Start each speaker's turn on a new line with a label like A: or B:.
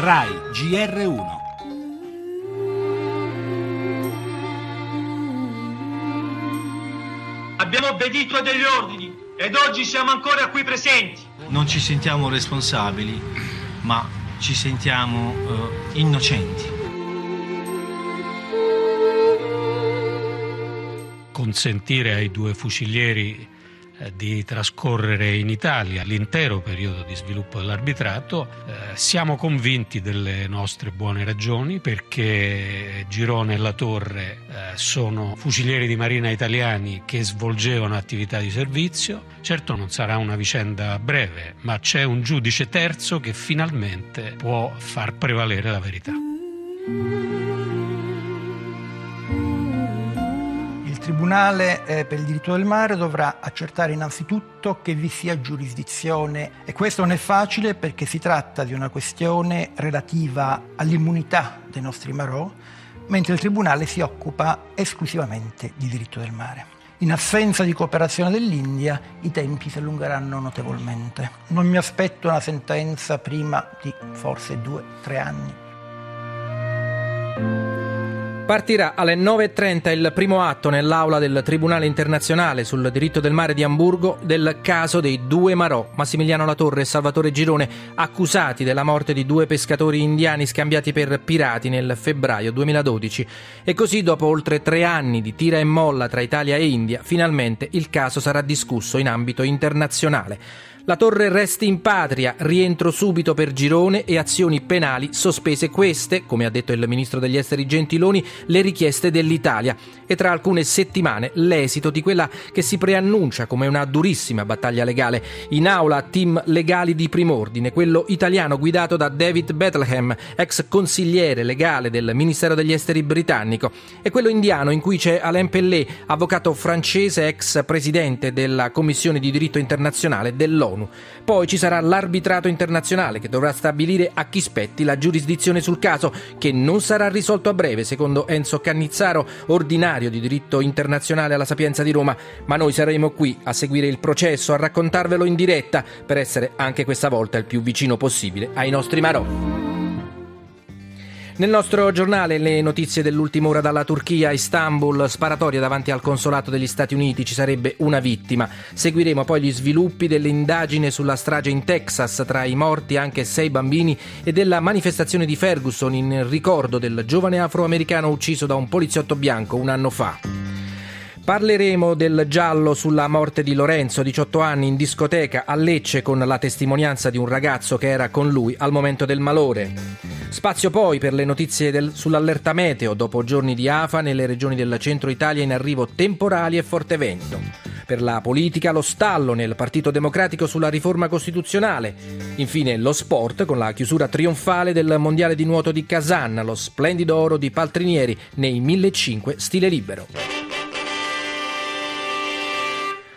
A: RAI GR1
B: Abbiamo obbedito a degli ordini ed oggi siamo ancora qui presenti.
C: Non ci sentiamo responsabili, ma ci sentiamo eh, innocenti.
D: Consentire ai due fucilieri di trascorrere in Italia l'intero periodo di sviluppo dell'arbitrato. Eh, siamo convinti delle nostre buone ragioni perché Girone e La Torre eh, sono fucilieri di marina italiani che svolgevano attività di servizio. Certo non sarà una vicenda breve, ma c'è un giudice terzo che finalmente può far prevalere la verità.
E: Tribunale eh, per il diritto del mare dovrà accertare innanzitutto che vi sia giurisdizione e questo non è facile perché si tratta di una questione relativa all'immunità dei nostri marò, mentre il Tribunale si occupa esclusivamente di diritto del mare. In assenza di cooperazione dell'India i tempi si allungheranno notevolmente. Non mi aspetto una sentenza prima di forse due, tre anni.
F: Partirà alle 9.30 il primo atto nell'aula del Tribunale internazionale sul diritto del mare di Amburgo del caso dei due Marò, Massimiliano Latorre e Salvatore Girone, accusati della morte di due pescatori indiani scambiati per pirati nel febbraio 2012. E così, dopo oltre tre anni di tira e molla tra Italia e India, finalmente il caso sarà discusso in ambito internazionale. La torre resti in patria, rientro subito per Girone e azioni penali sospese queste, come ha detto il ministro degli esteri Gentiloni, le richieste dell'Italia. E tra alcune settimane l'esito di quella che si preannuncia come una durissima battaglia legale. In aula team legali di prim'ordine, quello italiano guidato da David Bethlehem, ex consigliere legale del Ministero degli Esteri britannico, e quello indiano in cui c'è Alain Pellet, avvocato francese ex presidente della Commissione di diritto internazionale dell'ONU dell'ONU. Poi ci sarà l'arbitrato internazionale che dovrà stabilire a chi spetti la giurisdizione sul caso, che non sarà risolto a breve, secondo Enzo Cannizzaro, ordinario di diritto internazionale alla Sapienza di Roma, ma noi saremo qui a seguire il processo, a raccontarvelo in diretta, per essere anche questa volta il più vicino possibile ai nostri marò. Nel nostro giornale le notizie dell'ultima ora dalla Turchia, Istanbul, sparatoria davanti al consolato degli Stati Uniti, ci sarebbe una vittima. Seguiremo poi gli sviluppi dell'indagine sulla strage in Texas, tra i morti anche sei bambini, e della manifestazione di Ferguson in ricordo del giovane afroamericano ucciso da un poliziotto bianco un anno fa. Parleremo del giallo sulla morte di Lorenzo, 18 anni, in discoteca a Lecce con la testimonianza di un ragazzo che era con lui al momento del malore. Spazio poi per le notizie del, sull'allerta meteo dopo giorni di afa nelle regioni del centro Italia in arrivo temporali e forte vento. Per la politica lo stallo nel Partito Democratico sulla riforma costituzionale. Infine lo sport con la chiusura trionfale del Mondiale di nuoto di Kazan, lo splendido oro di Paltrinieri nei 1500 stile libero.